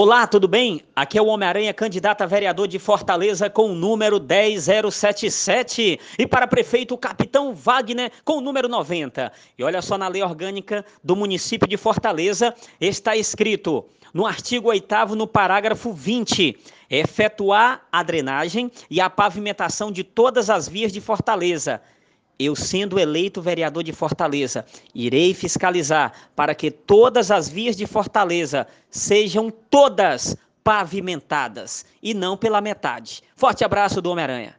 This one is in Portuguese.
Olá, tudo bem? Aqui é o Homem-Aranha, candidato a vereador de Fortaleza com o número 10077 e para prefeito o Capitão Wagner com o número 90. E olha só na lei orgânica do município de Fortaleza está escrito no artigo 8 no parágrafo 20, efetuar a drenagem e a pavimentação de todas as vias de Fortaleza eu, sendo eleito vereador de Fortaleza, irei fiscalizar para que todas as vias de Fortaleza sejam todas pavimentadas e não pela metade. Forte abraço do Homem-Aranha.